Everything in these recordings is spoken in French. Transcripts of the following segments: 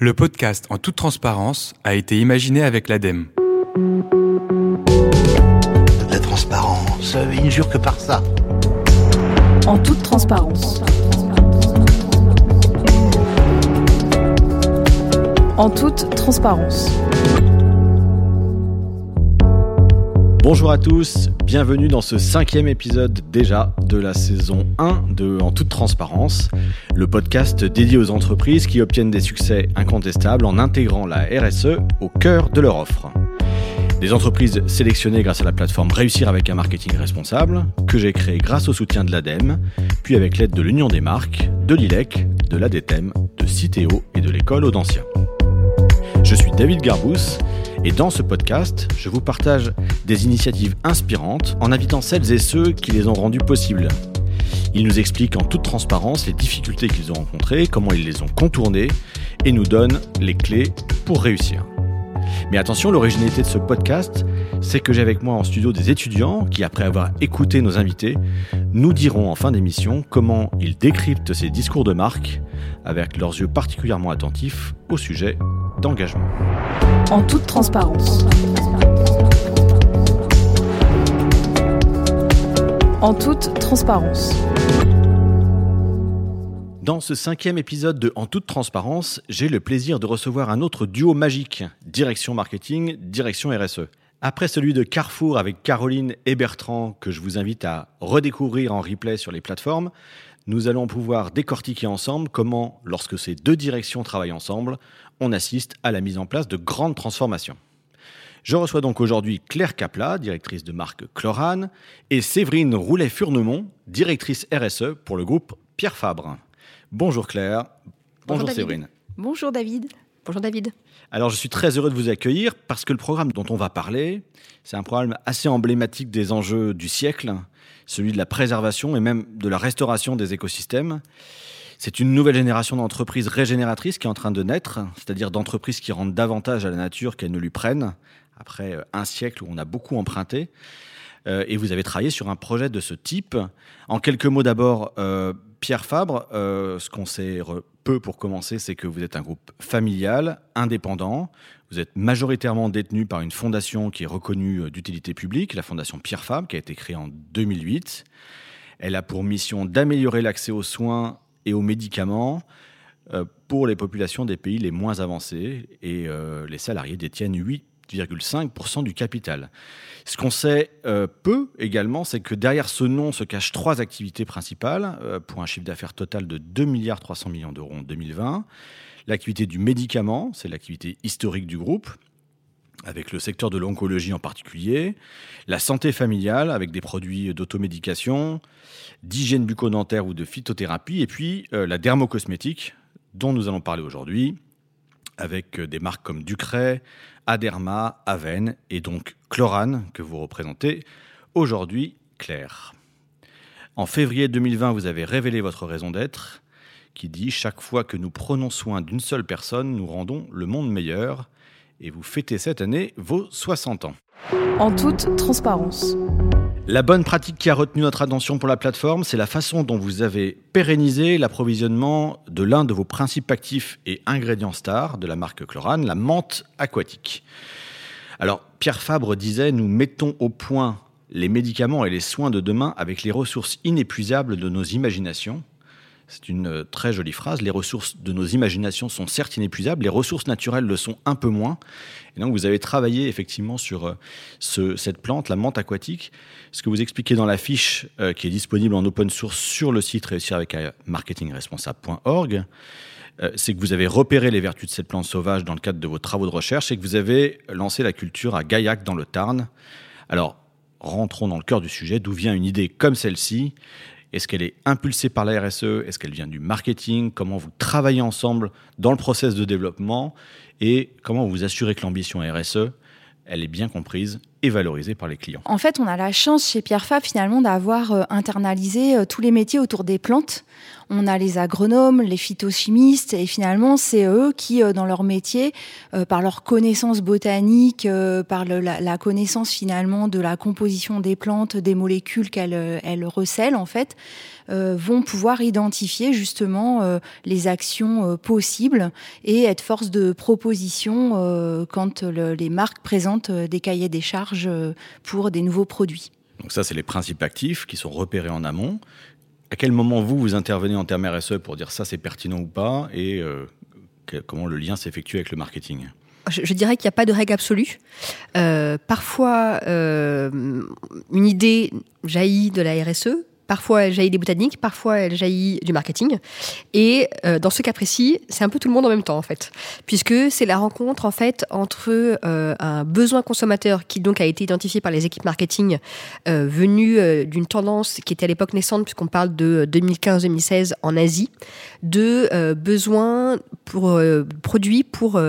Le podcast En toute transparence a été imaginé avec l'ADEME. De la transparence, il ne jure que par ça. En toute transparence. En toute transparence. Bonjour à tous, bienvenue dans ce cinquième épisode déjà de la saison 1 de En toute transparence, le podcast dédié aux entreprises qui obtiennent des succès incontestables en intégrant la RSE au cœur de leur offre. Des entreprises sélectionnées grâce à la plateforme Réussir avec un marketing responsable, que j'ai créée grâce au soutien de l'ADEME, puis avec l'aide de l'Union des marques, de l'ILEC, de l'ADETEM, de Citeo et de l'école Audencia. Je suis David Garbous et dans ce podcast, je vous partage des initiatives inspirantes en invitant celles et ceux qui les ont rendues possibles. Ils nous expliquent en toute transparence les difficultés qu'ils ont rencontrées, comment ils les ont contournées et nous donnent les clés pour réussir. Mais attention, l'originalité de ce podcast, c'est que j'ai avec moi en studio des étudiants qui, après avoir écouté nos invités, nous diront en fin d'émission comment ils décryptent ces discours de marque avec leurs yeux particulièrement attentifs au sujet d'engagement. En toute transparence. En toute transparence. Dans ce cinquième épisode de En toute transparence, j'ai le plaisir de recevoir un autre duo magique, direction marketing, direction RSE. Après celui de Carrefour avec Caroline et Bertrand, que je vous invite à redécouvrir en replay sur les plateformes, nous allons pouvoir décortiquer ensemble comment, lorsque ces deux directions travaillent ensemble, on assiste à la mise en place de grandes transformations. Je reçois donc aujourd'hui Claire Capla, directrice de marque Chlorane, et Séverine Roulet-Furnemont, directrice RSE pour le groupe Pierre Fabre. Bonjour Claire. Bonjour, Séverine. Bonjour David. Bonjour David. Alors je suis très heureux de vous accueillir parce que le programme dont on va parler, c'est un programme assez emblématique des enjeux du siècle, celui de la préservation et même de la restauration des écosystèmes. C'est une nouvelle génération d'entreprises régénératrices qui est en train de naître, c'est-à-dire d'entreprises qui rendent davantage à la nature qu'elles ne lui prennent, après un siècle où on a beaucoup emprunté. Euh, et vous avez travaillé sur un projet de ce type. En quelques mots d'abord, euh, Pierre Fabre, euh, ce qu'on sait peu pour commencer, c'est que vous êtes un groupe familial, indépendant. Vous êtes majoritairement détenu par une fondation qui est reconnue d'utilité publique, la fondation Pierre Fabre, qui a été créée en 2008. Elle a pour mission d'améliorer l'accès aux soins et aux médicaments pour les populations des pays les moins avancés et les salariés détiennent 8,5% du capital. Ce qu'on sait euh, peu également, c'est que derrière ce nom se cachent trois activités principales euh, pour un chiffre d'affaires total de 2 milliards 300 millions d'euros en 2020. L'activité du médicament, c'est l'activité historique du groupe, avec le secteur de l'oncologie en particulier, la santé familiale avec des produits d'automédication, d'hygiène bucco-dentaire ou de phytothérapie, et puis euh, la dermocosmétique dont nous allons parler aujourd'hui, avec des marques comme Ducret, Aderma, Aven et donc Chlorane que vous représentez aujourd'hui, Claire. En février 2020, vous avez révélé votre raison d'être qui dit Chaque fois que nous prenons soin d'une seule personne, nous rendons le monde meilleur. Et vous fêtez cette année vos 60 ans. En toute transparence. La bonne pratique qui a retenu notre attention pour la plateforme, c'est la façon dont vous avez pérennisé l'approvisionnement de l'un de vos principes actifs et ingrédients stars de la marque Chlorane, la menthe aquatique. Alors, Pierre Fabre disait Nous mettons au point les médicaments et les soins de demain avec les ressources inépuisables de nos imaginations. C'est une euh, très jolie phrase. Les ressources de nos imaginations sont certes inépuisables, les ressources naturelles le sont un peu moins. Et donc vous avez travaillé effectivement sur euh, ce, cette plante, la menthe aquatique. Ce que vous expliquez dans la fiche euh, qui est disponible en open source sur le site réussir avec marketingresponsable.org, c'est que vous avez repéré les vertus de cette plante sauvage dans le cadre de vos travaux de recherche et que vous avez lancé la culture à Gaillac dans le Tarn. Alors, rentrons dans le cœur du sujet. D'où vient une idée comme celle-ci? Est-ce qu'elle est impulsée par la RSE Est-ce qu'elle vient du marketing? Comment vous travaillez ensemble dans le process de développement? Et comment vous assurez que l'ambition RSE, elle est bien comprise et valorisé par les clients. En fait, on a la chance chez Pierre Fabre finalement d'avoir euh, internalisé euh, tous les métiers autour des plantes. On a les agronomes, les phytochimistes, et finalement, c'est eux qui, euh, dans leur métier, par leur connaissance botanique, par la, connaissance finalement de la composition des plantes, des molécules qu'elles elles recèlent, en fait, vont pouvoir identifier justement les actions possibles et être force de proposition quand les marques présentent des cahiers des charges euh, pour des nouveaux produits. Donc ça, c'est les principes actifs qui sont repérés en amont. À quel moment vous, vous intervenez en termes RSE pour dire ça c'est pertinent ou pas et euh, comment le lien s'effectue avec le marketing? Je, dirais qu'il n'y a pas de règle absolue. Euh, parfois, une idée jaillit de la RSE, Parfois, elle jaillit des botaniques, parfois, elle jaillit du marketing. Et euh, dans ce cas précis, c'est un peu tout le monde en même temps, en fait. Puisque c'est la rencontre, en fait, entre euh, un besoin consommateur qui, donc, a été identifié par les équipes marketing, euh, venu d'une tendance qui était à l'époque naissante, puisqu'on parle de 2015-2016 en Asie, de besoins pour, produits pour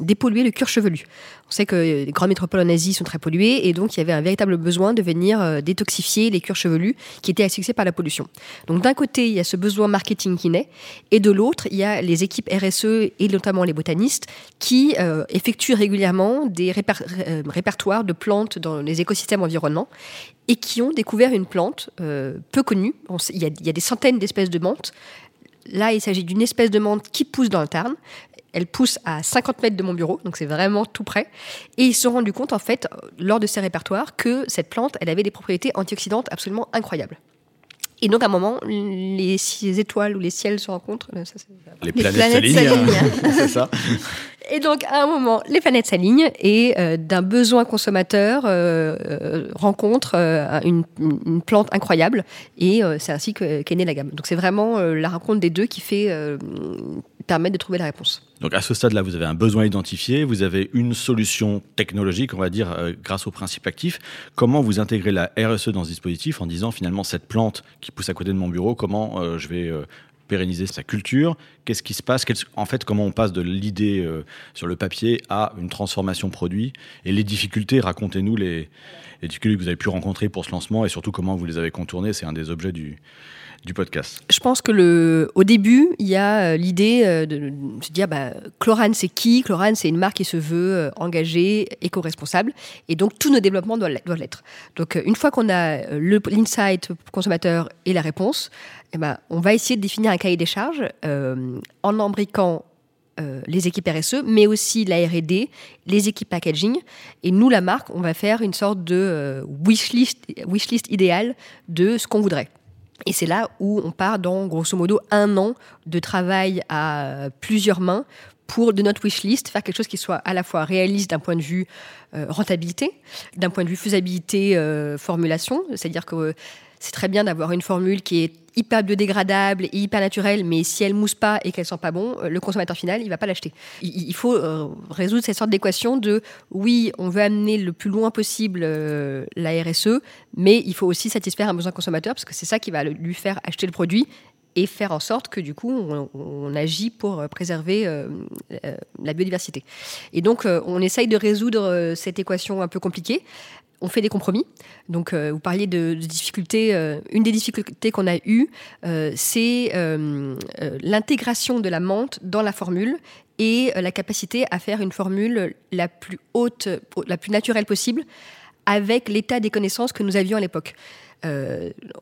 dépolluer le cuir chevelu. On sait que les grandes métropoles en Asie sont très polluées et donc il y avait un véritable besoin de venir euh, détoxifier les cuirs chevelus qui étaient par la pollution. Donc d'un côté, il y a ce besoin marketing qui naît et de l'autre, il y a les équipes RSE et notamment les botanistes qui euh, effectuent régulièrement des euh, répertoires de plantes dans les écosystèmes environnants et qui ont découvert une plante peu connue. il, y a, il y a des centaines d'espèces de menthes. Là, il s'agit d'une espèce de menthe qui pousse dans le Tarn elle pousse à 50 mètres de mon bureau, donc c'est vraiment tout près. Et ils se sont rendus compte, en fait, lors de ces répertoires, que cette plante, elle avait des propriétés antioxydantes absolument incroyables. Et donc, à un moment, les étoiles ou les ciels se rencontrent. les, planètes, s'alignent. c'est ça. Et donc, à un moment, les planètes s'alignent et euh, d'un besoin consommateur euh, euh, rencontre une, plante incroyable. Et c'est ainsi qu'est née la gamme. Donc, c'est vraiment la rencontre des deux qui fait permettre de trouver la réponse. Donc à ce stade-là, vous avez un besoin identifié, vous avez une solution technologique, on va dire, grâce au principe actif. Comment vous intégrez la RSE dans ce dispositif en disant finalement cette plante qui pousse à côté de mon bureau, comment je vais pérenniser sa culture? Qu'est-ce qui se passe? En fait, comment on passe de l'idée euh, sur le papier à une transformation produit? Et les difficultés, racontez-nous les difficultés que vous avez pu rencontrer pour ce lancement et surtout comment vous les avez contournées. C'est un des objets du, du podcast Je pense que le, au début, il y a euh, l'idée euh, de, se dire bah, Chlorane, c'est qui? Chlorane, c'est une marque qui se veut engagée, éco-responsable. Et donc, tous nos développements doivent l'être. Donc, une fois qu'on a l'insight consommateur et la réponse, eh ben, on va essayer de définir un cahier des charges euh, en embriquant euh, les équipes RSE, mais aussi la R&D, les équipes packaging. Et nous, la marque, on va faire une sorte de euh, wishlist, wishlist idéale de ce qu'on voudrait. Et c'est là où on part dans, grosso modo, un an de travail à plusieurs mains pour, de notre wishlist, faire quelque chose qui soit à la fois réaliste d'un point de vue rentabilité, d'un point de vue faisabilité, formulation. C'est-à-dire que c'est très bien d'avoir une formule qui est hyper biodégradable et hyper naturelle, mais si elle mousse pas et qu'elle sent pas bon, le consommateur final, il va pas l'acheter. Il, faut euh, résoudre cette sorte d'équation de oui, on veut amener le plus loin possible euh, la RSE, mais il faut aussi satisfaire un besoin consommateur parce que c'est ça qui va lui faire acheter le produit et faire en sorte que du coup on, agit pour préserver euh, la biodiversité. Et donc on essaye de résoudre cette équation un peu compliquée on fait des compromis. Donc, euh, vous parliez de, difficultés. Euh, une des difficultés qu'on a eues, euh, c'est l'intégration de la menthe dans la formule et la capacité à faire une formule la plus haute, la plus naturelle possible, avec l'état des connaissances que nous avions à l'époque.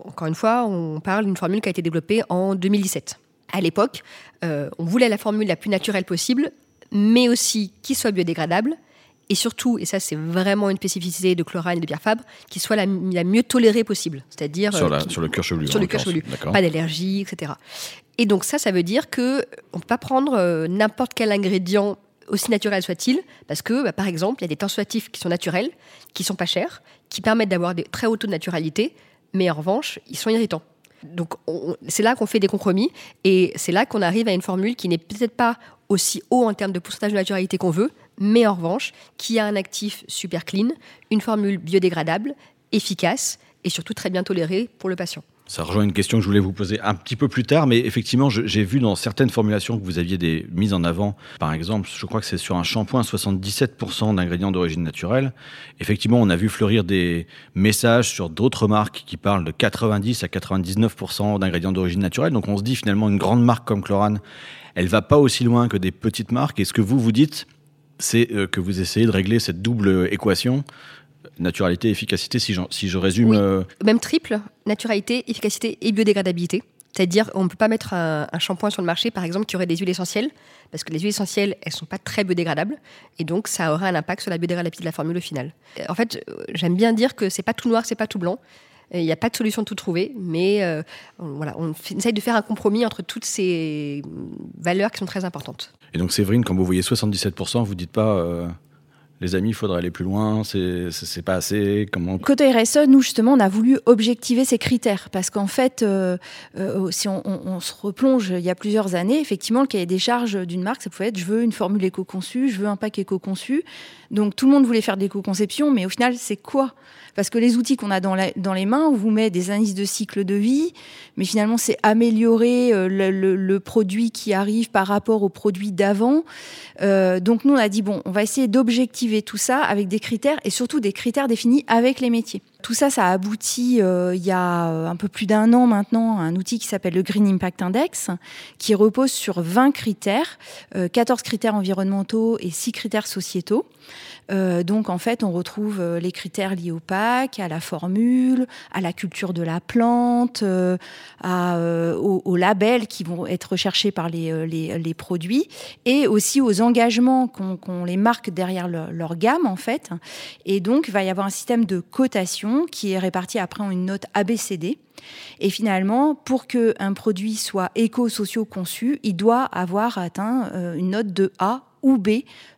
encore une fois, on parle d'une formule qui a été développée en 2017. À l'époque, on voulait la formule la plus naturelle possible, mais aussi qui soit biodégradable, et surtout, et ça c'est vraiment une spécificité de Chlorane et de Pierre Fabre, qui soit la, mieux tolérée possible, c'est-à-dire sur, euh, sur, le cœur chevelu. Sur le cœur chevelu, pas d'allergie, etc. Et donc ça, ça veut dire que on peut pas prendre euh, n'importe quel ingrédient aussi naturel soit-il, parce que bah, par exemple, il y a des tensioactifs qui sont naturels, qui sont pas chers, qui permettent d'avoir des très hauts taux de naturalité, mais en revanche, ils sont irritants. Donc c'est là qu'on fait des compromis et c'est là qu'on arrive à une formule qui n'est peut-être pas aussi haut en termes de pourcentage de naturalité qu'on veut, mais en revanche, qui a un actif super clean, une formule biodégradable, efficace et surtout très bien tolérée pour le patient. Ça rejoint une question que je voulais vous poser un petit peu plus tard, mais effectivement, j'ai vu dans certaines formulations que vous aviez des mises en avant. Par exemple, je crois que c'est sur un shampoing 77% d'ingrédients d'origine naturelle. Effectivement, on a vu fleurir des messages sur d'autres marques qui parlent de 90 à 99% d'ingrédients d'origine naturelle. Donc on se dit finalement une grande marque comme Chlorane, elle va pas aussi loin que des petites marques. Et ce que vous vous dites, c'est euh, que vous essayez de régler cette double équation naturalité, efficacité, si, si je résume. Euh, Même triple, naturalité, efficacité et biodégradabilité. C'est-à-dire, on ne peut pas mettre un, shampoing sur le marché, par exemple, qui aurait des huiles essentielles, parce que les huiles essentielles, elles ne sont pas très biodégradables, et donc ça aurait un impact sur la biodégradabilité de la formule au final. En fait, j'aime bien dire que c'est pas tout noir, c'est pas tout blanc. Il n'y a pas de solution de tout trouver, mais euh, voilà, on essaye de faire un compromis entre toutes ces valeurs qui sont très importantes. Et donc, Séverine, quand vous voyez 77%, vous dites pas euh, les amis, il faudrait aller plus loin, c'est pas assez. Comment Côté RSE, nous justement, on a voulu objectiver ces critères parce qu'en fait, euh, euh, si on, se replonge il y a plusieurs années, effectivement, le cahier des charges d'une marque, ça pouvait être je veux une formule éco-conçue, je veux un pack éco-conçu. Donc tout le monde voulait faire de l'éco-conception, mais au final, c'est quoi? Parce que les outils qu'on a dans, les mains, on vous met des indices de cycle de vie, mais finalement, c'est améliorer euh, le, produit qui arrive par rapport au produit d'avant. donc nous, on a dit bon, on va essayer d'objectiver tout ça avec des critères et surtout des critères définis avec les métiers. Tout ça, ça a abouti euh, il y a euh, un peu plus d'un an maintenant à un outil qui s'appelle le Green Impact Index, qui repose sur 20 critères, 14 euh, critères environnementaux et 6 critères sociétaux. donc en fait, on retrouve les critères liés au PAC, à la formule, à la culture de la plante, aux, labels qui vont être recherchés par les, produits, et aussi aux engagements qu'ont les marques derrière leur, leur gamme en fait. Et donc, il va y avoir un système de cotation qui est répartie après en une note ABCD. Et finalement, pour qu'un produit soit éco-socio conçu, il doit avoir atteint euh, une note de A ou B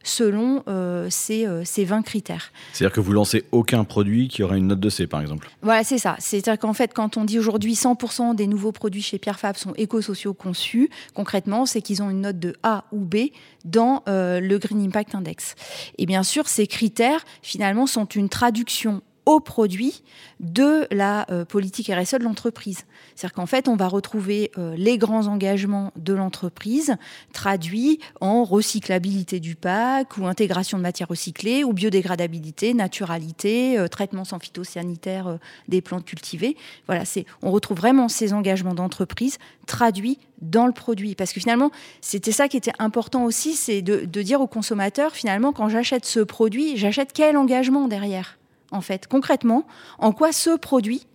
selon euh, ces, 20 euh, critères. C'est-à-dire que vous lancez aucun produit qui aurait une note de C, par exemple Voilà, c'est ça. C'est-à-dire qu'en fait, quand on dit aujourd'hui 100% des nouveaux produits chez Pierre Fabre sont éco-sociaux conçus, concrètement, c'est qu'ils ont une note de A ou B dans le Green Impact Index. Et bien sûr, ces critères, finalement, sont une traduction au produit de la euh, politique RSE de l'entreprise. C'est-à-dire qu'en fait, on va retrouver euh, les grands engagements de l'entreprise traduits en recyclabilité du pack ou intégration de matières recyclées ou biodégradabilité, naturalité, euh, traitement sans phytosanitaire des plantes cultivées. Voilà, c'est on retrouve vraiment ces engagements d'entreprise traduits dans le produit. Parce que finalement, c'était ça qui était important aussi, c'est de, de dire au consommateur, finalement, quand j'achète ce produit, j'achète quel engagement derrière? En fait, concrètement, en quoi ce produit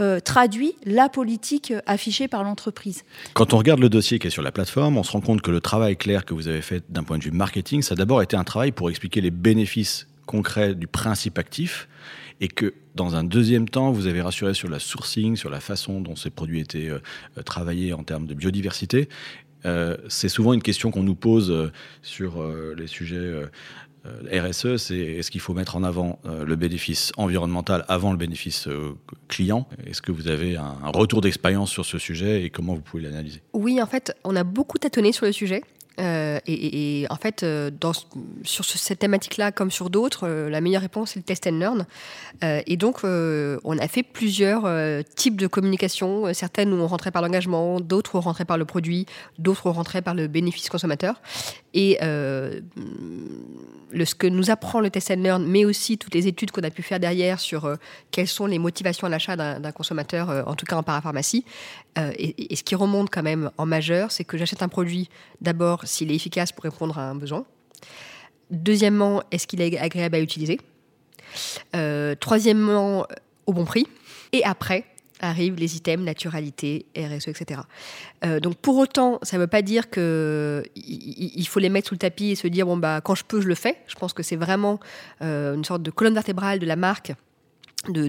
euh, traduit la politique affichée par l'entreprise. Quand on regarde le dossier qui est sur la plateforme, on se rend compte que le travail clair que vous avez fait d'un point de vue marketing, ça a d'abord été un travail pour expliquer les bénéfices concrets du principe actif et que dans un deuxième temps, vous avez rassuré sur la sourcing, sur la façon dont ces produits étaient euh, euh, travaillés en termes de biodiversité. c'est souvent une question qu'on nous pose sur les sujets euh, RSE, c'est est-ce qu'il faut mettre en avant euh, le bénéfice environnemental avant le bénéfice euh, client? Est-ce que vous avez un, retour d'expérience sur ce sujet et comment vous pouvez l'analyser? Oui, en fait, on a beaucoup tâtonné sur le sujet. et, en fait, sur cette thématique-là, comme sur d'autres, la meilleure réponse, c'est le test and learn. et donc, on a fait plusieurs types de communication. Certaines où on rentrait par l'engagement, d'autres où on rentrait par le produit, d'autres où on rentrait par le bénéfice consommateur. Et le, ce que nous apprend le test and learn, mais aussi toutes les études qu'on a pu faire derrière sur euh, quelles sont les motivations à l'achat d'un consommateur, euh, en tout cas en parapharmacie. Euh, et, ce qui remonte quand même en majeur, c'est que j'achète un produit d'abord s'il est efficace pour répondre à un besoin. Deuxièmement, est-ce qu'il est agréable à utiliser? Troisièmement, au bon prix. Et après, arrivent les items naturalité, RSE, etc. Euh, donc pour autant, ça ne veut pas dire qu'il il faut les mettre sous le tapis et se dire bon bah quand je peux, je le fais. Je pense que c'est vraiment euh, une sorte de colonne vertébrale de la marque. De,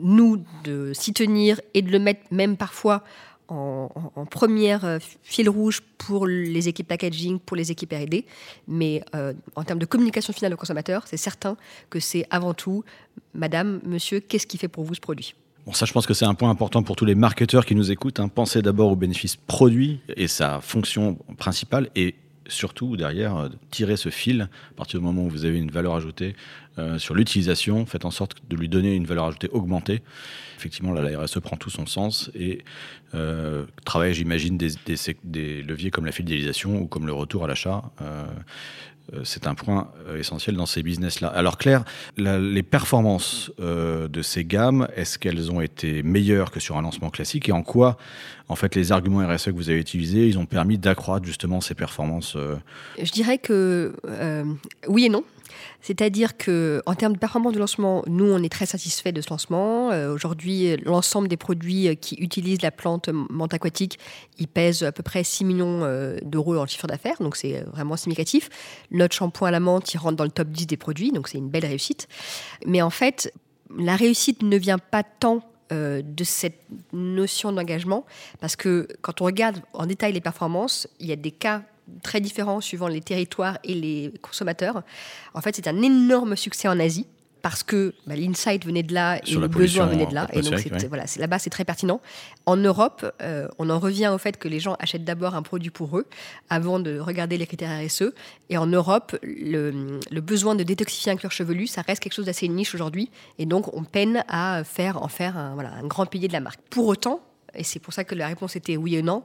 nous de s'y tenir et de le mettre même parfois en, première euh, fil rouge pour les équipes packaging, pour les équipes R&D, mais en termes de communication finale au consommateur, c'est certain que c'est avant tout, Madame, Monsieur, qu'est-ce qui fait pour vous ce produit? Ça, je pense que c'est un point important pour tous les marketeurs qui nous écoutent. Hein. Pensez d'abord au bénéfice produit et sa fonction principale, et surtout derrière tirer ce fil à partir du moment où vous avez une valeur ajoutée sur l'utilisation, faites en sorte de lui donner une valeur ajoutée augmentée. Effectivement, là, la RSE prend tout son sens et travaille, j'imagine, des, leviers comme la fidélisation ou comme le retour à l'achat. Euh, c'est un point euh, essentiel dans ces business-là. Alors Claire, les performances euh, de ces gammes, est-ce qu'elles ont été meilleures que sur un lancement classique et en quoi, en fait, les arguments RSE que vous avez utilisés, ils ont permis d'accroître justement ces performances Je dirais que oui et non. C'est-à-dire que en termes de performance du lancement, nous, on est très satisfait de ce lancement. Euh, aujourd'hui, l'ensemble des produits euh, qui utilisent la plante menthe aquatique, ils pèsent à peu près 6 millions euh, d'euros en chiffre d'affaires, donc c'est vraiment significatif. Notre shampoing à la menthe, il rentre dans le top 10 des produits, donc c'est une belle réussite. Mais en fait, la réussite ne vient pas tant de cette notion d'engagement, parce que quand on regarde en détail les performances, il y a des cas très différents suivant les territoires et les consommateurs. En fait, c'est un énorme succès en Asie parce que bah, l'insight venait de là et le besoin venait de là. Et donc, voilà, là-bas, c'est très pertinent. En Europe, euh, on en revient au fait que les gens achètent d'abord un produit pour eux avant de regarder les critères RSE. Et en Europe, le, besoin de détoxifier un cuir chevelu, ça reste quelque chose d'assez niche aujourd'hui. Et donc, on peine à faire, en faire un, voilà, un grand pilier de la marque. Pour autant, et c'est pour ça que la réponse était oui et non,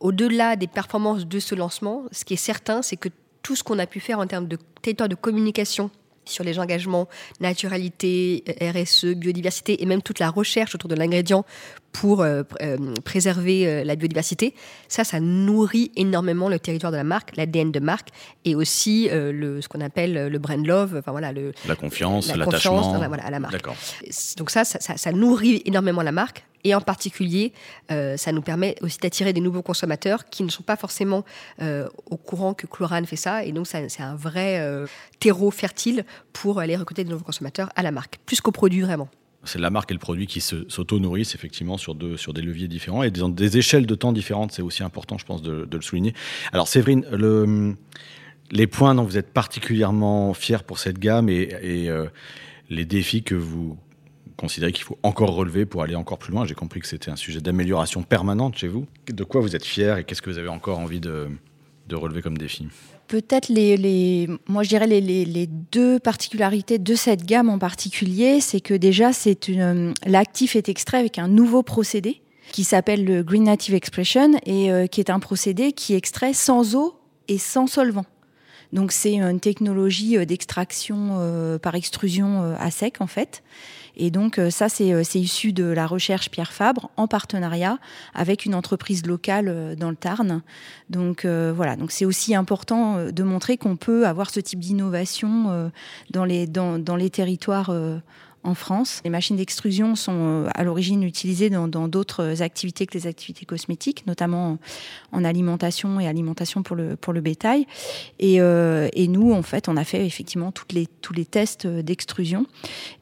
au-delà des performances de ce lancement, ce qui est certain, c'est que tout ce qu'on a pu faire en termes de territoire de communication sur les engagements naturalité, RSE, biodiversité et même toute la recherche autour de l'ingrédient pour euh, euh, préserver euh, la biodiversité, ça, ça nourrit énormément le territoire de la marque, l'ADN de marque et aussi le, ce qu'on appelle le brand love, enfin voilà, le, la confiance, l'attachement voilà, à la marque. Donc ça ça, ça, ça nourrit énormément la marque et en particulier, euh, ça nous permet aussi d'attirer des nouveaux consommateurs qui ne sont pas forcément euh, au courant que Chlorane fait ça. Et donc, c'est un vrai euh, terreau fertile pour aller recruter de nouveaux consommateurs à la marque, plus qu'au produit vraiment. C'est la marque et le produit qui s'auto-nourrissent effectivement sur, des leviers différents et des, des échelles de temps différentes. C'est aussi important, je pense, de, le souligner. Alors, Séverine, le, les points dont vous êtes particulièrement fiers pour cette gamme et les défis que vous considérez qu'il faut encore relever pour aller encore plus loin J'ai compris que c'était un sujet d'amélioration permanente chez vous. De quoi vous êtes fier et qu'est-ce que vous avez encore envie de, relever comme défi Peut-être les, moi je dirais les, les, deux particularités de cette gamme en particulier, c'est que déjà c'est une l'actif est extrait avec un nouveau procédé qui s'appelle le Green Native Expression et euh, qui est un procédé qui extrait sans eau et sans solvant. Donc c'est une technologie euh, d'extraction euh, par extrusion à sec en fait et donc euh, ça, euh, c'est issu de la recherche Pierre Fabre en partenariat avec une entreprise locale euh, dans le Tarn. Donc voilà, donc c'est aussi important de montrer qu'on peut avoir ce type d'innovation dans les, dans, dans les territoires en France. Les machines d'extrusion sont euh, à l'origine utilisées dans d'autres activités que les activités cosmétiques, notamment en alimentation et alimentation pour le, pour le bétail. Et, euh, nous, en fait, on a fait effectivement les, tous les tests d'extrusion.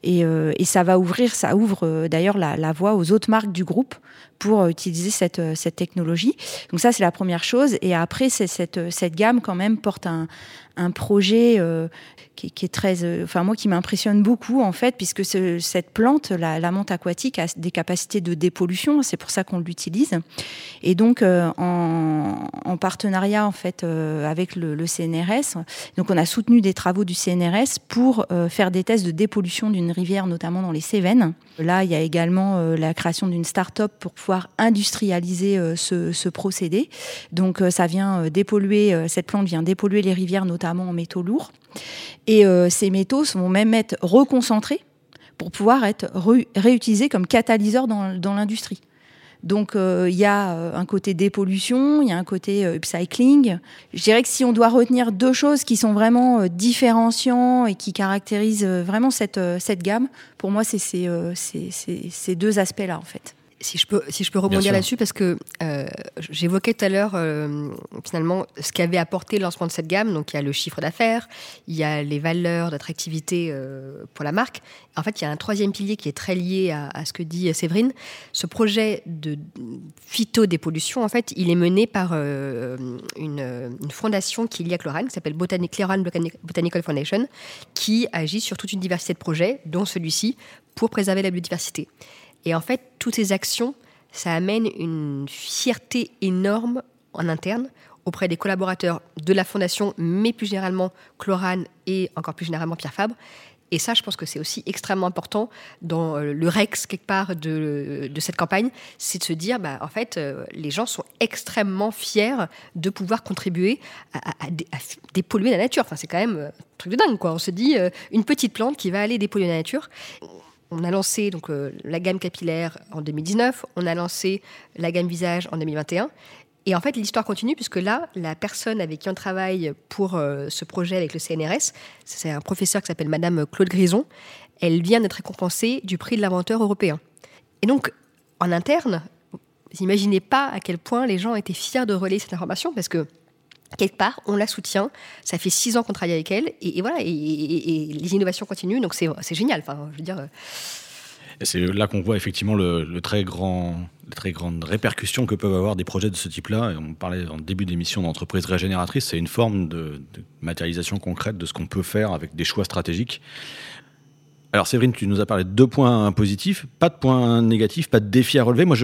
Et, euh, ça va ouvrir, ça ouvre d'ailleurs la voie aux autres marques du groupe pour utiliser cette, cette technologie. Donc ça, c'est la première chose. Et après, cette, cette gamme quand même porte un, un projet euh, qui, est très, euh, enfin moi qui m'impressionne beaucoup en fait, puisque ce, cette plante, la, la, menthe aquatique, a des capacités de dépollution, c'est pour ça qu'on l'utilise. Et donc euh, en, en, partenariat en fait avec le, le, CNRS, donc on a soutenu des travaux du CNRS pour faire des tests de dépollution d'une rivière, notamment dans les Cévennes. Là, il y a également la création d'une start-up pour pouvoir industrialiser ce, ce, procédé. Donc ça vient dépolluer, cette plante vient dépolluer les rivières, notamment en métaux lourds. Et euh, ces métaux vont même être reconcentrés pour pouvoir être réutilisés comme catalyseurs dans, l'industrie. Donc euh, il y a euh, un côté dépollution, il y a un côté upcycling. Je dirais que si on doit retenir deux choses qui sont vraiment différenciants et qui caractérisent vraiment cette, cette gamme, pour moi c'est ces, ces deux aspects-là en fait si je peux, si je peux rebondir là-dessus, parce que euh, j'évoquais tout à l'heure euh, finalement ce qu'avait apporté le lancement de cette gamme. Donc il y a le chiffre d'affaires, il y a les valeurs d'attractivité euh, pour la marque. En fait, il y a un troisième pilier qui est très lié à, ce que dit Séverine. Ce projet de phytodépollution, en fait, il est mené par une, une, fondation qui est liée à Chlorane, qui s'appelle Botanic, Botanical Foundation, qui agit sur toute une diversité de projets, dont celui-ci, pour préserver la biodiversité. Et en fait, toutes ces actions, ça amène une fierté énorme en interne auprès des collaborateurs de la Fondation, mais plus généralement Chlorane et encore plus généralement Pierre Fabre. Et ça, je pense que c'est aussi extrêmement important dans euh, le Rex, quelque part, de, cette campagne, c'est de se dire, bah, en fait, euh, les gens sont extrêmement fiers de pouvoir contribuer à, dépolluer la nature. Enfin, c'est quand même un truc de dingue, quoi. On se dit, une petite plante qui va aller dépolluer la nature on a lancé donc la gamme capillaire en 2019, on a lancé la gamme visage en 2021. Et en fait, l'histoire continue puisque là, la personne avec qui on travaille pour euh, ce projet avec le CNRS, c'est un professeur qui s'appelle Madame Claude Grison. Elle vient d'être récompensée du prix de l'inventeur européen. Et donc, en interne, vous n'imaginez pas à quel point les gens étaient fiers de relayer cette information parce que quelque part, on la soutient. Ça fait six ans qu'on travaille avec elle et, voilà, et, les innovations continuent, donc c'est génial. Enfin, je veux dire. Euh, c'est là qu'on voit effectivement le, très grand, les très grandes répercussions que peuvent avoir des projets de ce type-là. On parlait en début d'émission d'entreprise régénératrice, c'est une forme de, matérialisation concrète de ce qu'on peut faire avec des choix stratégiques. Alors Séverine, tu nous as parlé de deux points positifs, pas de points négatifs, pas de défis à relever. Moi,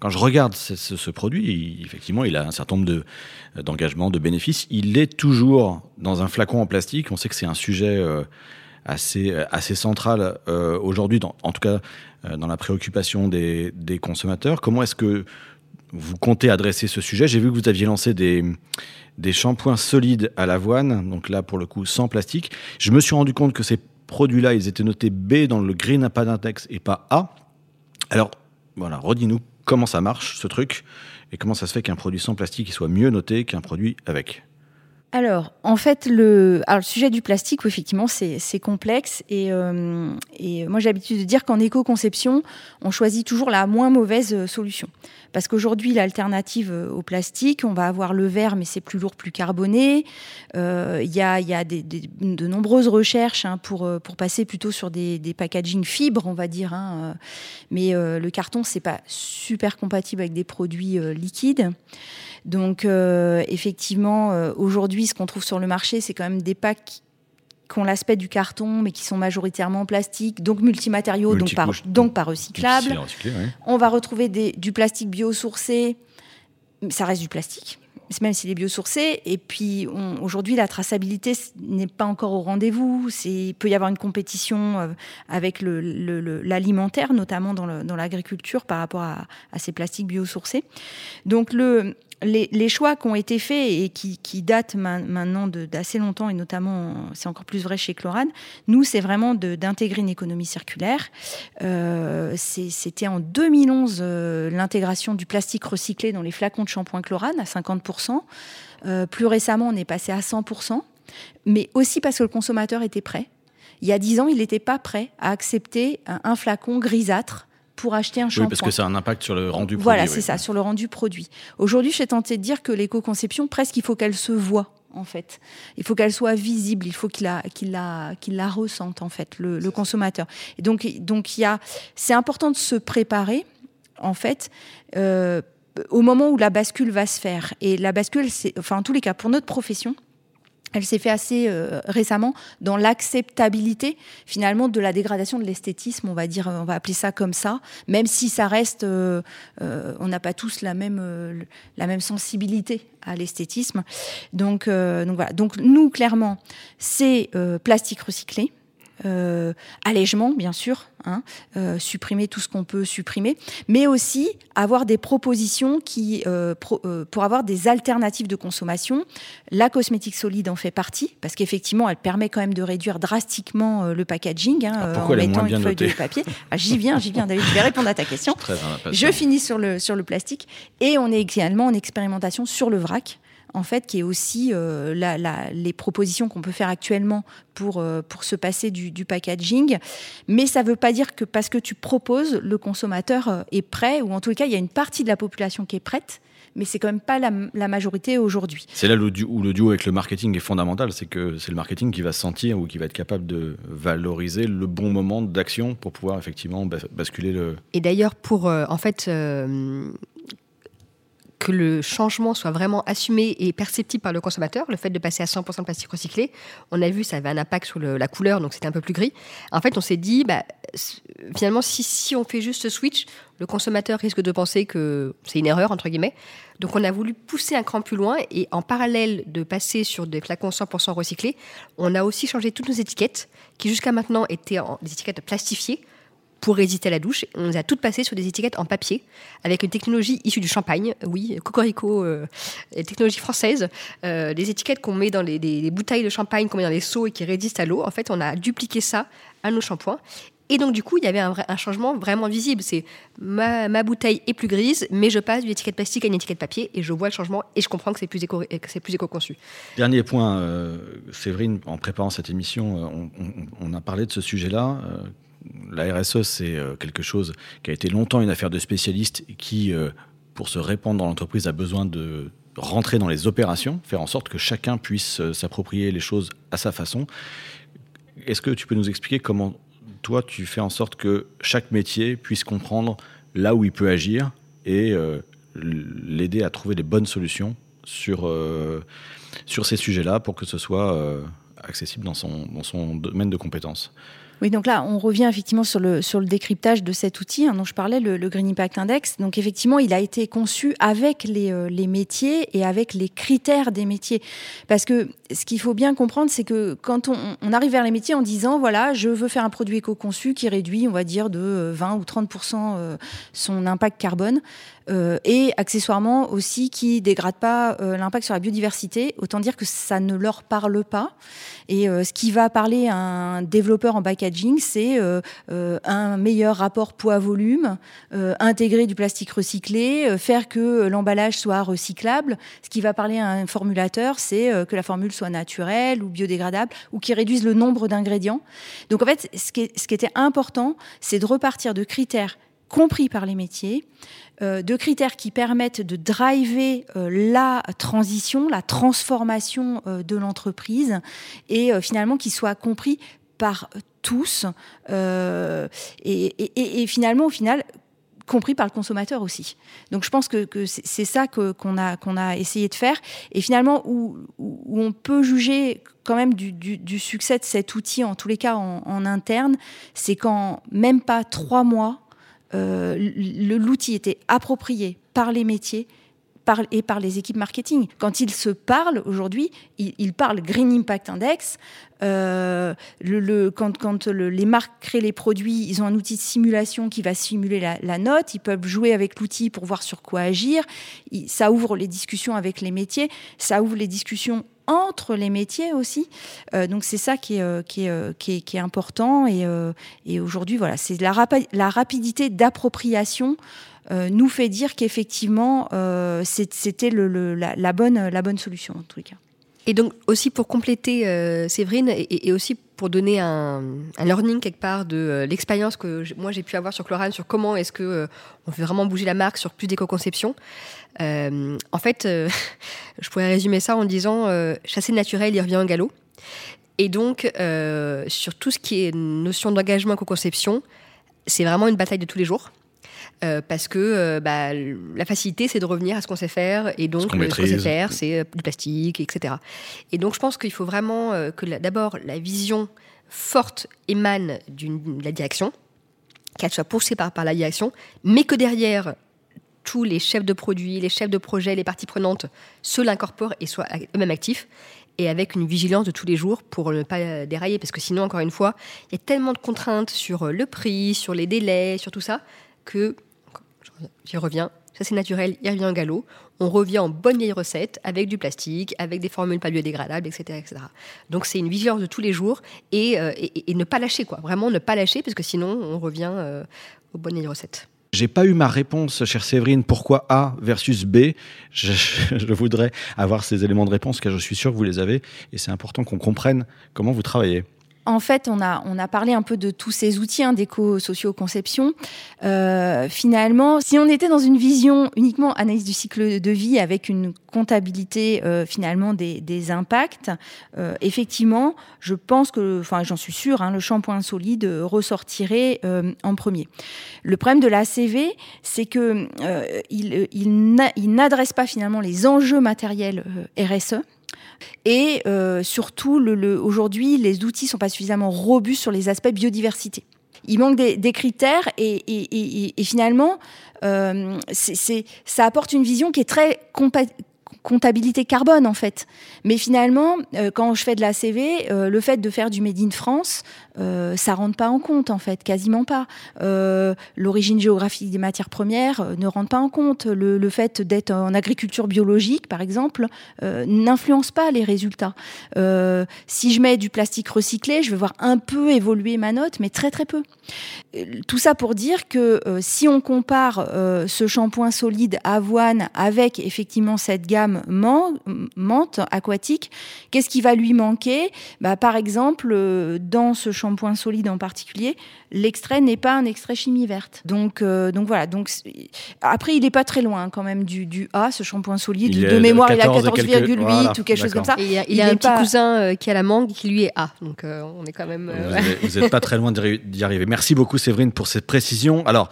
quand je regarde ce, produit, effectivement, il a un certain nombre d'engagements, de, bénéfices. Il est toujours dans un flacon en plastique. On sait que c'est un sujet euh, assez, assez central euh, aujourd'hui, en tout cas euh, dans la préoccupation des, consommateurs. Comment est-ce que vous comptez adresser ce sujet? J'ai vu que vous aviez lancé des, des shampoings solides à l'avoine, donc là pour le coup sans plastique. Je me suis rendu compte que ces produits-là, ils étaient notés B dans le Green Impact Index et pas A. Alors voilà, redis-nous comment ça marche ce truc et comment ça se fait qu'un produit sans plastique soit mieux noté qu'un produit avec alors, en fait, le, alors, le sujet du plastique, effectivement, c'est complexe. Et, euh, et moi, j'ai l'habitude de dire qu'en éco-conception, on choisit toujours la moins mauvaise euh, solution. Parce qu'aujourd'hui, l'alternative euh, au plastique, on va avoir le verre, mais c'est plus lourd, plus carboné. Il y a, y a des, de nombreuses recherches hein, pour, pour passer plutôt sur des, des packaging fibres, on va dire. Hein, mais le carton, c'est pas super compatible avec des produits liquides. Donc euh, effectivement, euh, aujourd'hui, ce qu'on trouve sur le marché, c'est quand même des packs qui ont l'aspect du carton, mais qui sont majoritairement en plastique, donc multimatériaux, donc, par, donc pas recyclables. On va retrouver du plastique biosourcé, ça reste du plastique même s'il est biosourcé. Et puis aujourd'hui, la traçabilité n'est pas encore au rendez-vous. Il peut y avoir une compétition euh, avec l'alimentaire, notamment dans l'agriculture, par rapport à, à, ces plastiques biosourcés. Donc le, les, choix qui ont été faits et qui, datent maintenant d'assez longtemps, et notamment, c'est encore plus vrai chez Chlorane, nous, c'est vraiment d'intégrer une économie circulaire. Euh, c'était en 2011 euh, l'intégration du plastique recyclé dans les flacons de shampoing Chlorane à 50%. Euh, plus récemment, on est passé à 100%, mais aussi parce que le consommateur était prêt. Il y a 10 ans, il n'était pas prêt à accepter un flacon grisâtre pour acheter un shampoing. Oui, parce que ça a un impact sur le rendu produit. Voilà, c'est ça, sur le rendu produit. Aujourd'hui, je suis tentée de dire que l'éco-conception, presque, il faut qu'elle se voit en fait. Il faut qu'elle soit visible, il faut qu'il la, qu'il la, qu'il la ressente, en fait, le, consommateur. Et donc, donc il y a, c'est important de se préparer, en fait, euh, au moment où la bascule va se faire. Et la bascule, c'est, enfin, en tous les cas, pour notre profession, elle s'est fait assez euh, récemment dans l'acceptabilité finalement de la dégradation de l'esthétisme, on va dire, on va appeler ça comme ça, même si ça reste, euh, euh, on n'a pas tous la même la même sensibilité à l'esthétisme. Donc donc voilà. Donc nous clairement, c'est plastique recyclé. Euh, allègement, bien sûr, hein, euh, supprimer tout ce qu'on peut supprimer, mais aussi avoir des propositions qui, euh, pour avoir des alternatives de consommation. La cosmétique solide en fait partie, parce qu'effectivement, elle permet quand même de réduire drastiquement le packaging hein, en mettant une feuille de papier. Ah, j'y viens, j'y viens, David, je vais répondre à ta question. Je finis sur le, sur le plastique. Et on est également en expérimentation sur le vrac en fait, qui est aussi euh, les propositions qu'on peut faire actuellement pour, euh, pour se passer du, packaging. Mais ça ne veut pas dire que parce que tu proposes, le consommateur euh, est prêt, ou en tout cas, il y a une partie de la population qui est prête mais c'est quand même pas la, majorité aujourd'hui. C'est là où le duo avec le marketing est fondamental, c'est que c'est le marketing qui va sentir ou qui va être capable de valoriser le bon moment d'action pour pouvoir effectivement basculer le. Et d'ailleurs, pour en fait que le changement soit vraiment assumé et perceptible par le consommateur, le fait de passer à 100% de plastique recyclé, on a vu ça avait un impact sur la couleur, donc c'était un peu plus gris. En fait, on s'est dit, bah, finalement, si, on fait juste ce switch, le consommateur risque de penser que c'est une erreur, entre guillemets. Donc on a voulu pousser un cran plus loin et en parallèle de passer sur des flacons 100% recyclés, on a aussi changé toutes nos étiquettes, qui jusqu'à maintenant étaient en, des étiquettes plastifiées, pour résister à la douche. On les a toutes passées sur des étiquettes en papier, avec une technologie issue du champagne, oui, Cocorico, euh, technologie française. Euh, des étiquettes qu'on met dans les, bouteilles de champagne, qu'on met dans les seaux et qui résistent à l'eau. En fait, on a dupliqué ça à nos shampoings. Et donc, du coup, il y avait un, changement vraiment visible. C'est ma, bouteille est plus grise, mais je passe d'une étiquette plastique à une étiquette papier et je vois le changement et je comprends que c'est plus, éco, c'est plus éco-conçu. Dernier point, euh, Séverine, en préparant cette émission, euh, on, a parlé de ce sujet-là. La RSE, c'est euh, quelque chose qui a été longtemps une affaire de spécialistes qui, euh, pour se répandre dans l'entreprise, a besoin de rentrer dans les opérations, faire en sorte que chacun puisse euh, s'approprier les choses à sa façon. Est-ce que tu peux nous expliquer comment toi tu fais en sorte que chaque métier puisse comprendre là où il peut agir et l'aider à trouver les bonnes solutions sur, sur ces sujets-là pour que ce soit accessible dans son, dans son domaine de compétences? Oui, donc là, on revient effectivement sur le, sur le décryptage de cet outil hein, dont je parlais, le, le, Green Impact Index. Donc effectivement, il a été conçu avec les, euh, les métiers et avec les critères des métiers. Parce que ce qu'il faut bien comprendre, c'est que quand on, arrive vers les métiers en disant, voilà, je veux faire un produit éco-conçu qui réduit, on va dire, de 20 ou 30% son impact carbone, euh, et accessoirement aussi qui dégrade pas euh, l'impact sur la biodiversité. Autant dire que ça ne leur parle pas. Et euh, ce qui va parler à un développeur en c'est euh, euh, un meilleur rapport poids-volume, intégrer du plastique recyclé, faire que l'emballage soit recyclable. Ce qui va parler à un formulateur, c'est que la formule soit naturelle ou biodégradable ou qui réduise le nombre d'ingrédients. Donc en fait, ce qui, était important, c'est de repartir de critères compris par les métiers, euh, de critères qui permettent de driver euh, la transition, la transformation euh, de l'entreprise et finalement qui soient compris par tous et, et, finalement au final compris par le consommateur aussi. Donc je pense que, c'est ça qu'on a, qu'on a essayé de faire. Et finalement, où, on peut juger quand même du, succès de cet outil, en tous les cas en, interne, c'est quand même pas trois mois, euh, l'outil était approprié par les métiers et par les équipes marketing. Quand ils se parlent aujourd'hui, ils, parlent Green Impact Index. Euh, quand quand le, les marques créent les produits, ils ont un outil de simulation qui va simuler la, note. Ils peuvent jouer avec l'outil pour voir sur quoi agir. Ça ouvre les discussions avec les métiers. Ça ouvre les discussions entre les métiers aussi. Euh, donc c'est ça qui est, important. Et, aujourd'hui, voilà, c'est la, rapi la rapidité d'appropriation nous fait dire qu'effectivement, euh, c'était la, bonne, la bonne solution, en les cas. Et donc aussi pour compléter euh, Séverine et, aussi pour donner un, learning quelque part de euh, l'expérience que moi j'ai pu avoir sur Chlorane sur comment est-ce que euh, on vraiment bouger la marque sur plus d'éco-conception. Euh, en fait, je pourrais résumer ça en disant chasser naturel, il revient en galop. Et donc sur tout ce qui est notion d'engagement éco-conception, c'est vraiment une bataille de tous les jours. Euh, parce que euh, bah, la facilité, c'est de revenir à ce qu'on sait faire, et donc ce qu'on qu sait faire, c'est euh, du plastique, etc. Et donc je pense qu'il faut vraiment euh, que d'abord la vision forte émane de la direction, qu'elle soit poussée par, par la direction, mais que derrière tous les chefs de produits, les chefs de projet, les parties prenantes se l'incorporent et soient eux-mêmes actifs et avec une vigilance de tous les jours pour ne pas dérailler. Parce que sinon, encore une fois, il y a tellement de contraintes sur le prix, sur les délais, sur tout ça, que j'y reviens, ça c'est naturel, il revient en galop. On revient en bonne vieille recette avec du plastique, avec des formules pas biodégradables, etc. etc. Donc c'est une vigilance de tous les jours et, euh, et, ne pas lâcher, quoi. Vraiment ne pas lâcher, parce que sinon on revient euh, aux bonnes vieilles recettes. J'ai pas eu ma réponse, chère Séverine, pourquoi A versus B. Je, je, voudrais avoir ces éléments de réponse car je suis sûr que vous les avez et c'est important qu'on comprenne comment vous travaillez. En fait, on a, on a parlé un peu de tous ces outils hein, d'éco-socio-conception. Euh, finalement, si on était dans une vision uniquement analyse du cycle de vie avec une comptabilité euh, finalement des, des impacts, euh, effectivement, je pense que, enfin, j'en suis sûre, hein, le shampoing solide ressortirait en premier. Le problème de la CV, c'est que il, il n'adresse pas finalement les enjeux matériels RSE. Et euh, surtout, aujourd'hui, les outils sont pas suffisamment robustes sur les aspects biodiversité. Il manque des, critères et, finalement, euh, ça apporte une vision qui est très comptabilité carbone en fait. Mais finalement, euh, quand je fais de la CV, euh, le fait de faire du Made in France, euh, ça rentre pas en compte en fait, quasiment pas. Euh, l'origine géographique des matières premières ne rentre pas en compte. Le, fait d'être en agriculture biologique, par exemple, n'influence pas les résultats. si je mets du plastique recyclé, je vais voir un peu évoluer ma note, mais très très peu. Tout ça pour dire que si on compare ce shampoing solide avoine avec effectivement cette gamme menthe aquatique, qu'est-ce qui va lui manquer? Bah, Par exemple, dans ce shampoing solide en particulier, l'extrait n'est pas un extrait chimie verte. Donc, euh, donc voilà. Donc après, il n'est pas très loin quand même du, du A, ce shampoing solide. Il de mémoire, il a 14,8 quelques... voilà, ou quelque chose comme ça. Et il y a, il a un petit pas... cousin euh, qui a la mangue qui lui est A. Donc euh, on est quand même. Vous n'êtes pas très loin d'y arriver. Merci beaucoup Séverine pour cette précision. Alors.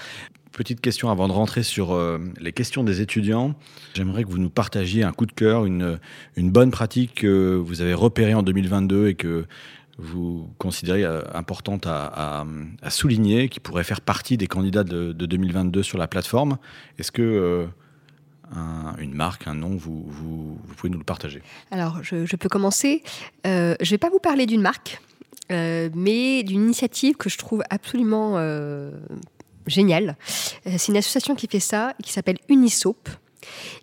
Petite question avant de rentrer sur euh, les questions des étudiants. J'aimerais que vous nous partagiez un coup de cœur, une, bonne pratique que vous avez repérée en 2022 et que vous considérez euh, importante à, souligner, qui pourrait faire partie des candidats de, de 2022 sur la plateforme. Est-ce que euh, un, une marque, un nom, vous, pouvez nous le partager? Alors, je, peux commencer. Je ne vais pas vous parler d'une marque, mais d'une initiative que je trouve absolument géniale. C'est une association qui fait ça, qui s'appelle Unisop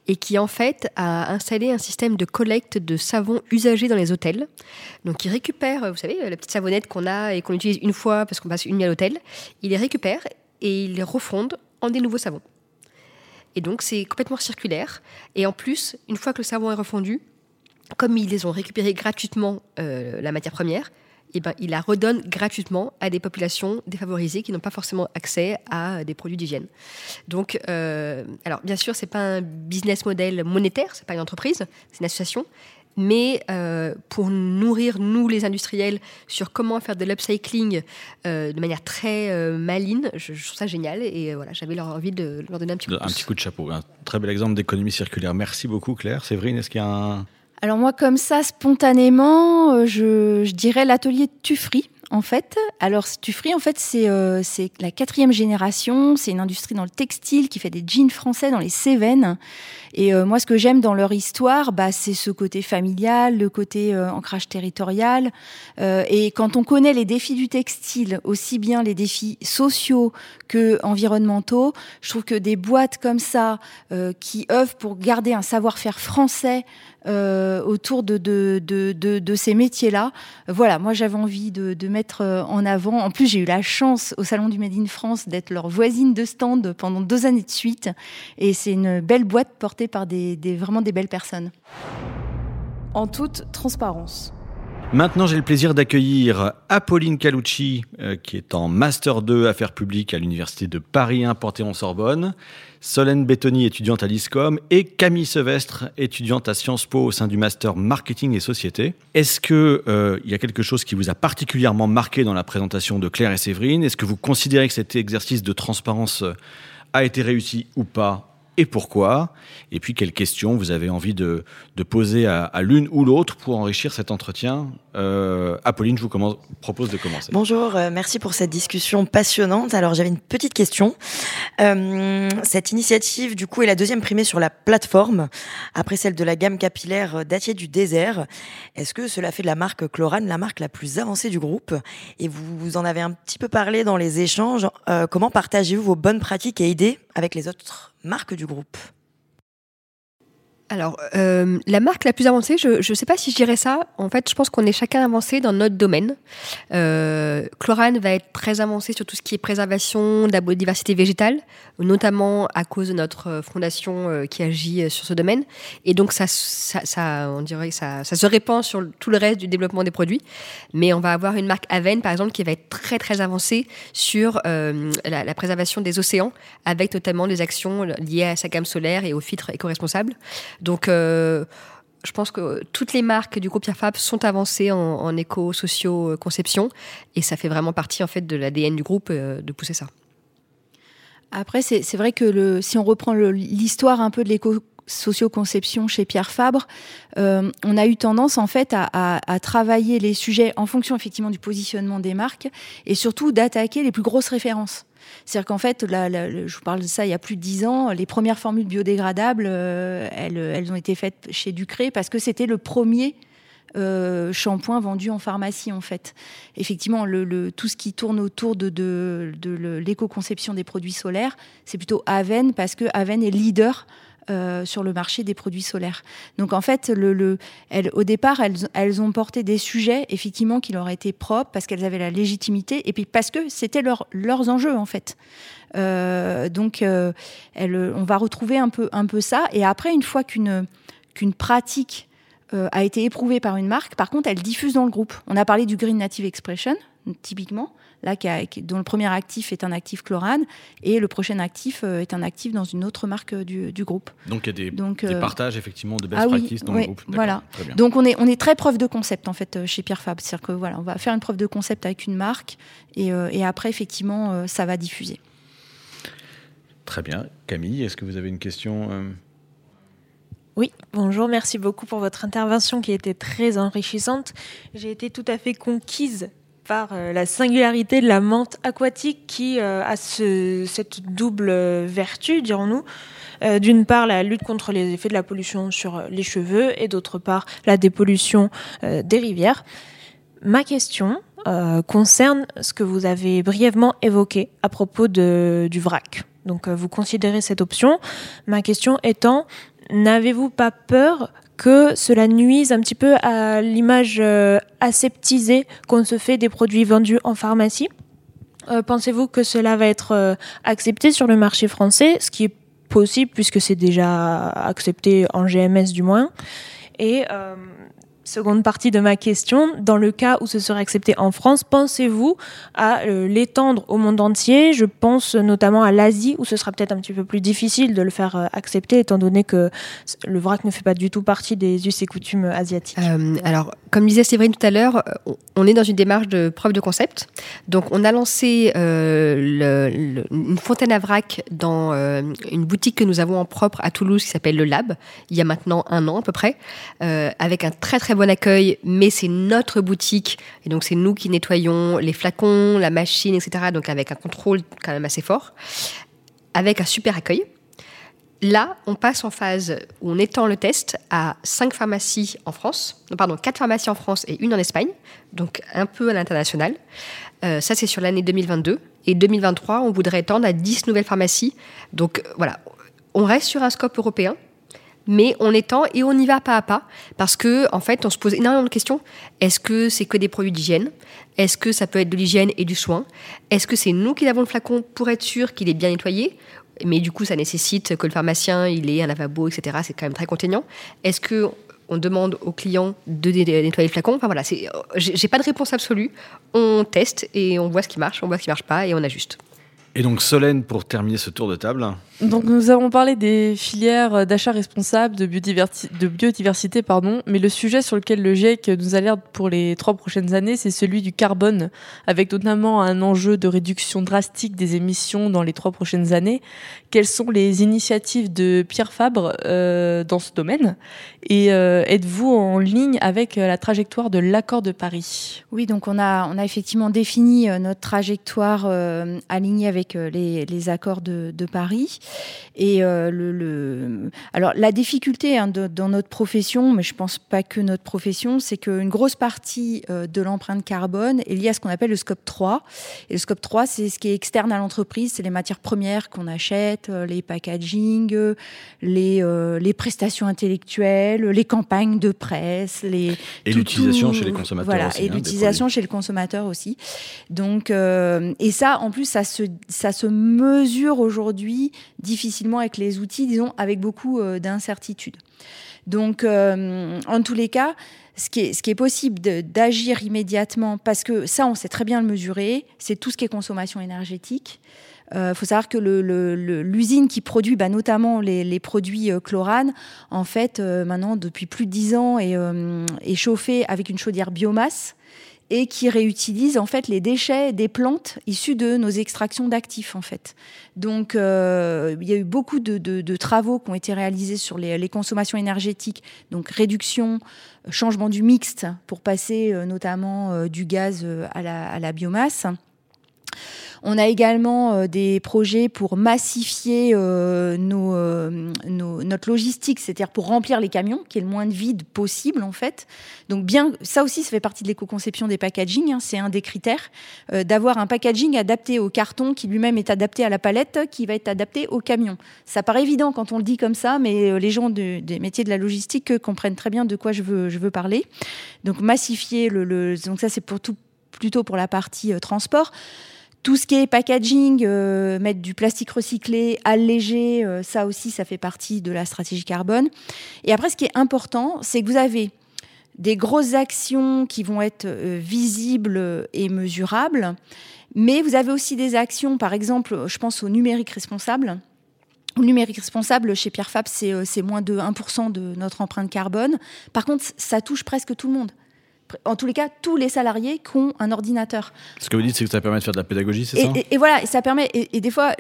et qui en fait a installé un système de collecte de savon usagé dans les hôtels. Donc il récupère, vous savez, la petite savonnette qu'on a et qu'on utilise une fois parce qu'on passe une nuit à l'hôtel, il les récupère et il les refonde en des nouveaux savons. Et donc c'est complètement circulaire. Et en plus, une fois que le savon est refondu, comme ils les ont récupérés gratuitement euh, la matière première, eh ben, il la redonne gratuitement à des populations défavorisées qui n'ont pas forcément accès à des produits d'hygiène. Donc, euh, alors bien sûr, c'est pas un business model monétaire, c'est pas une entreprise, c'est une association. Mais euh, pour nourrir, nous, les industriels, sur comment faire de l'upcycling euh, de manière très euh, maligne, je, je, trouve ça génial. Et voilà, j'avais envie de leur donner un petit coup de Un petit coup de chapeau. Un très bel exemple d'économie circulaire. Merci beaucoup, Claire. Séverine, est-ce qu'il y a un, alors moi, comme ça, spontanément, je, je dirais l'atelier Tufri. En fait, alors Tufri, en fait, c'est euh, la quatrième génération. C'est une industrie dans le textile qui fait des jeans français dans les Cévennes. Et euh, moi, ce que j'aime dans leur histoire, bah, c'est ce côté familial, le côté euh, ancrage territorial. Euh, et quand on connaît les défis du textile, aussi bien les défis sociaux que environnementaux, je trouve que des boîtes comme ça, euh, qui œuvrent pour garder un savoir-faire français euh, autour de, ces métiers-là. Voilà, moi j'avais envie de, mettre en avant. En plus, j'ai eu la chance au Salon du Made in France d'être leur voisine de stand pendant deux années de suite. Et c'est une belle boîte portée par des, vraiment des belles personnes. En toute transparence. Maintenant, j'ai le plaisir d'accueillir Apolline Calucci, euh, qui est en Master 2 Affaires publiques à l'Université de Paris 1 Panthéon-Sorbonne, Solène Bétoni, étudiante à l'ISCOM, et Camille Sevestre, étudiante à Sciences Po au sein du Master Marketing et Société. Est-ce qu'il euh, y a quelque chose qui vous a particulièrement marqué dans la présentation de Claire et Séverine? Est-ce que vous considérez que cet exercice de transparence a été réussi ou pas? Et pourquoi. Et puis, quelles questions vous avez envie de, poser à l'une ou l'autre pour enrichir cet entretien? Euh, Apolline, je vous propose de commencer. Bonjour, euh, merci pour cette discussion passionnante. Alors, j'avais une petite question. Euh, cette initiative, du coup, est la deuxième primée sur la plateforme, après celle de la gamme capillaire Datier du désert. Est-ce que cela fait de la marque Chlorane la marque la plus avancée du groupe? Et vous, vous en avez un petit peu parlé dans les échanges. Euh, comment partagez-vous vos bonnes pratiques et idées avec les autres marques du groupe? Alors, euh, la marque la plus avancée, je ne sais pas si je dirais ça. En fait, je pense qu'on est chacun avancé dans notre domaine. Euh, Chlorane va être très avancé sur tout ce qui est préservation de la biodiversité végétale, notamment à cause de notre fondation euh, qui agit sur ce domaine. Et donc, ça, ça, ça on dirait, ça, ça, se répand sur tout le reste du développement des produits. Mais on va avoir une marque Aven, par exemple, qui va être très, très avancée sur euh, la, la, préservation des océans, avec notamment des actions liées à sa gamme solaire et aux filtres éco-responsables. Donc, euh, je pense que toutes les marques du groupe Pierre Fab sont avancées en, éco-socio-conception et ça fait vraiment partie en fait de l'ADN du groupe euh, de pousser ça. Après, c'est vrai que si on reprend l'histoire un peu de l'éco socio-conception chez Pierre Fabre, euh, on a eu tendance en fait à, à, travailler les sujets en fonction effectivement du positionnement des marques et surtout d'attaquer les plus grosses références. C'est-à-dire qu'en fait, je vous parle de ça il y a plus de dix ans, les premières formules biodégradables, euh, elles, ont été faites chez Ducré parce que c'était le premier euh, shampoing vendu en pharmacie en fait. Effectivement, tout ce qui tourne autour de, de l'éco-conception des produits solaires, c'est plutôt Aven parce que Aven est leader euh, sur le marché des produits solaires. Donc en fait, au départ, elles, ont porté des sujets effectivement qui leur étaient propres parce qu'elles avaient la légitimité et puis parce que c'était leurs enjeux en fait. Euh, donc euh, on va retrouver un peu, un peu ça. Et après, une fois qu'une qu'une pratique a été éprouvée par une marque, par contre, elle diffuse dans le groupe. On a parlé du Green Native Expression, typiquement là, dont le premier actif est un actif chlorane, et le prochain actif euh, est un actif dans une autre marque euh, du, groupe. Donc il y a des, euh, partages effectivement de best ah practices dans le groupe. Voilà. Donc on est, on est très preuve de concept en fait chez Pierre Fab. C'est-à-dire que voilà, on va faire une preuve de concept avec une marque, et, et après effectivement ça va diffuser. Très bien. Camille, est-ce que vous avez une question oui, bonjour, merci beaucoup pour votre intervention qui était très enrichissante. J'ai été tout à fait conquise par euh, la singularité de la menthe aquatique qui euh, a cette double vertu, dirons-nous. Euh, d'une part, la lutte contre les effets de la pollution sur les cheveux et d'autre part, la dépollution des rivières. Ma question concerne ce que vous avez brièvement évoqué à propos du vrac. Donc, vous considérez cette option. Ma question étant, n'avez-vous pas peur que cela nuise un petit peu à l'image euh, aseptisée qu'on se fait des produits vendus en pharmacie. Euh, pensez-vous que cela va être euh, accepté sur le marché français, ce qui est possible puisque c'est déjà accepté en GMS du moins? Et Seconde partie de ma question, dans le cas où ce serait accepté en France, pensez-vous à euh, l'étendre au monde entier? Je pense notamment à l'Asie, où ce sera peut-être un petit peu plus difficile de le faire euh, accepter, étant donné que le vrac ne fait pas du tout partie des us et coutumes asiatiques. Euh, alors, comme disait Séverine tout à l'heure, on est dans une démarche de preuve de concept. Donc, on a lancé une fontaine à vrac dans une boutique que nous avons en propre à Toulouse qui s'appelle Le Lab, il y a maintenant un an à peu près, avec un très très bon accueil, mais c'est notre boutique. Et donc, c'est nous qui nettoyons les flacons, la machine, etc. Donc, avec un contrôle quand même assez fort, avec un super accueil. Là, on passe en phase où on étend le test à cinq pharmacies en France, pardon, quatre pharmacies en France et une en Espagne, donc un peu à l'international. Euh, ça, c'est sur l'année 2022. Et 2023, on voudrait étendre à 10 nouvelles pharmacies. Donc voilà, on reste sur un scope européen, mais on étend et on y va pas à pas parce que en fait on se pose énormément de questions. Est-ce que c'est que des produits d'hygiène? Est-ce que ça peut être de l'hygiène et du soin? Est-ce que c'est nous qui avons le flacon pour être sûr qu'il est bien nettoyé? Mais du coup, ça nécessite que le pharmacien il ait un lavabo, etc. C'est quand même très contraignant. Est-ce que on demande au client de nettoyer le flacon? Enfin voilà, j'ai pas de réponse absolue. On teste et on voit ce qui marche, on voit ce qui marche pas et on ajuste. Et donc Solène, pour terminer ce tour de table. Donc nous avons parlé des filières d'achat responsable, de, biodiversité, de biodiversité, pardon, mais le sujet sur lequel le GIEC nous alerte pour les trois prochaines années, c'est celui du carbone, avec notamment un enjeu de réduction drastique des émissions dans les trois prochaines années. Quelles sont les initiatives de Pierre Fabre euh, dans ce domaine? Et euh, êtes-vous en ligne avec euh, la trajectoire de l'accord de Paris? Oui, donc on a, on a effectivement défini notre trajectoire alignée avec avec les, les accords de, de, Paris. Et le, le, alors la difficulté hein, de, dans notre profession, mais je pense pas que notre profession, c'est qu'une grosse partie de l'empreinte carbone est liée à ce qu'on appelle le scope 3. Et le scope 3, c'est ce qui est externe à l'entreprise, c'est les matières premières qu'on achète, les packaging, les, les prestations intellectuelles, les campagnes de presse, les et l'utilisation chez les consommateurs. Voilà, aussi, et hein, l'utilisation chez le consommateur aussi. Donc, euh, et ça, en plus, ça se, ça se mesure aujourd'hui difficilement avec les outils, disons, avec beaucoup euh, d'incertitudes. Donc, euh, en tous les cas, ce qui est, possible d'agir immédiatement, parce que ça, on sait très bien le mesurer, c'est tout ce qui est consommation énergétique. Il euh, faut savoir que l'usine qui produit bah, notamment les, produits euh, chlorane, en fait, maintenant, depuis plus de 10 ans, est chauffée avec une chaudière biomasse et qui réutilise en fait les déchets des plantes issues de nos extractions d'actifs en fait. Donc euh, il y a eu beaucoup de, travaux qui ont été réalisés sur les, consommations énergétiques, donc réduction, changement du mixte pour passer euh, notamment euh, du gaz à la biomasse. On a également euh, des projets pour massifier euh, euh, nos, notre logistique, c'est-à-dire pour remplir les camions, qui est le moins de vide possible en fait. Donc bien, ça aussi, ça fait partie de l'éco-conception des packaging. Hein, c'est un des critères d'avoir un packaging adapté au carton, qui lui-même est adapté à la palette, qui va être adapté au camion. Ça paraît évident quand on le dit comme ça, mais les gens de, des métiers de la logistique comprennent très bien de quoi je veux, parler. Donc massifier le, le donc ça c'est pour tout plutôt pour la partie transport. Tout ce qui est packaging, euh, mettre du plastique recyclé, allégé, euh, ça aussi, ça fait partie de la stratégie carbone. Et après, ce qui est important, c'est que vous avez des grosses actions qui vont être euh, visibles et mesurables, mais vous avez aussi des actions, par exemple, je pense au numérique responsable. Le numérique responsable, chez Pierre Fab, c'est moins de 1% de notre empreinte carbone. Par contre, ça touche presque tout le monde en tous les cas, tous les salariés qui ont un ordinateur. Ce que vous dites, c'est que ça permet de faire de la pédagogie, c'est ça? et, voilà, ça permet. Et, des fois,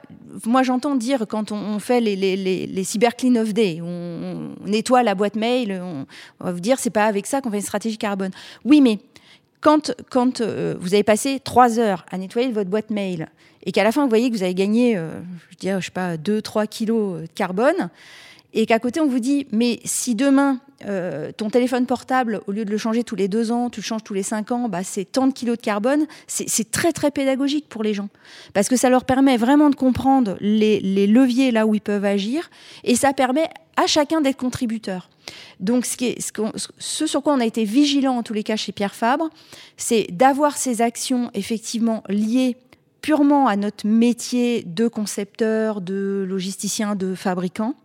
moi, j'entends dire quand on, fait les, les, les, cyber clean of day, on, nettoie la boîte mail, on, va vous dire, c'est pas avec ça qu'on fait une stratégie carbone. Oui, mais quand, quand euh, vous avez passé trois heures à nettoyer votre boîte mail et qu'à la fin, vous voyez que vous avez gagné, euh, je, dirais, je sais pas, 2-3 kilos de carbone, et qu'à côté, on vous dit, mais si demain, euh, ton téléphone portable, au lieu de le changer tous les deux ans, tu le changes tous les cinq ans, bah, c'est tant de kilos de carbone, c'est très très pédagogique pour les gens. Parce que ça leur permet vraiment de comprendre les, leviers là où ils peuvent agir, et ça permet à chacun d'être contributeur. Donc, ce, ce, sur quoi on a été vigilant en tous les cas chez Pierre Fabre, c'est d'avoir ces actions effectivement liées purement à notre métier de concepteur, de logisticien, de fabricant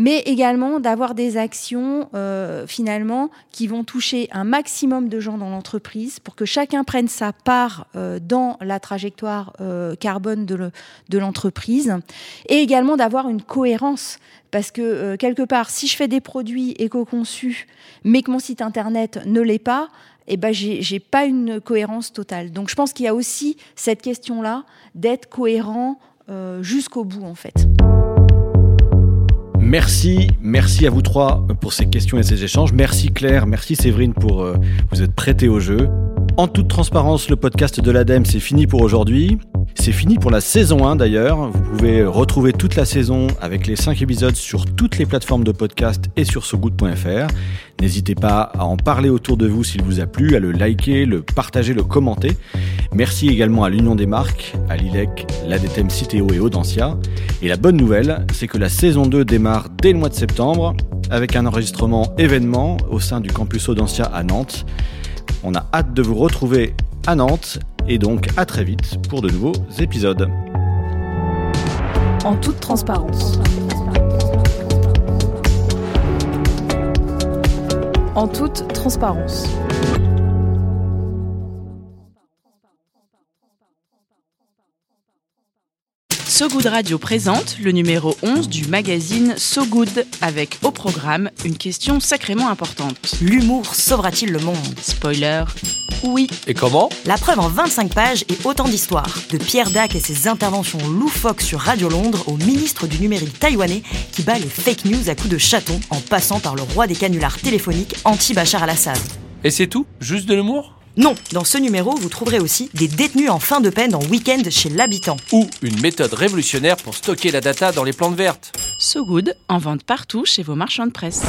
mais également d'avoir des actions euh, finalement qui vont toucher un maximum de gens dans l'entreprise pour que chacun prenne sa part euh, dans la trajectoire euh, carbone de l'entreprise et également d'avoir une cohérence parce que quelque part si je fais des produits éco-conçus mais que mon site internet ne l'est pas eh ben j'ai pas une cohérence totale. Donc je pense qu'il y a aussi cette question-là d'être cohérent jusqu'au bout en fait. Merci, merci à vous trois pour ces questions et ces échanges. Merci Claire, merci Séverine pour euh, vous être prêtée au jeu. En toute transparence, le podcast de l'ADEME, c'est fini pour aujourd'hui. C'est fini pour la saison 1 d'ailleurs. Vous pouvez retrouver toute la saison avec les 5 épisodes sur toutes les plateformes de podcast et sur sogood.fr. N'hésitez pas à en parler autour de vous s'il vous a plu, à le liker, le partager, le commenter. Merci également à l'Union des marques, à l'ILEC, l'ADTM Citeo et Audencia. Et la bonne nouvelle, c'est que la saison 2 démarre dès le mois de septembre avec un enregistrement événement au sein du campus Audencia à Nantes. On a hâte de vous retrouver à Nantes et donc à très vite pour de nouveaux épisodes. En toute transparence. En toute transparence. So Good Radio présente le numéro 11 du magazine So Good avec au programme une question sacrément importante. L'humour sauvera-t-il le monde? Spoiler. Oui. Et comment? La preuve en 25 pages et autant d'histoires. De Pierre Dac et ses interventions loufoques sur Radio Londres au ministre du numérique taïwanais qui bat les fake news à coups de chaton en passant par le roi des canulars téléphoniques anti-Bachar al-Assad. Et c'est tout? Juste de l'humour? Non, dans ce numéro, vous trouverez aussi des détenus en fin de peine en week-end chez l'habitant. Ou une méthode révolutionnaire pour stocker la data dans les plantes vertes. So Good, en vente partout chez vos marchands de presse.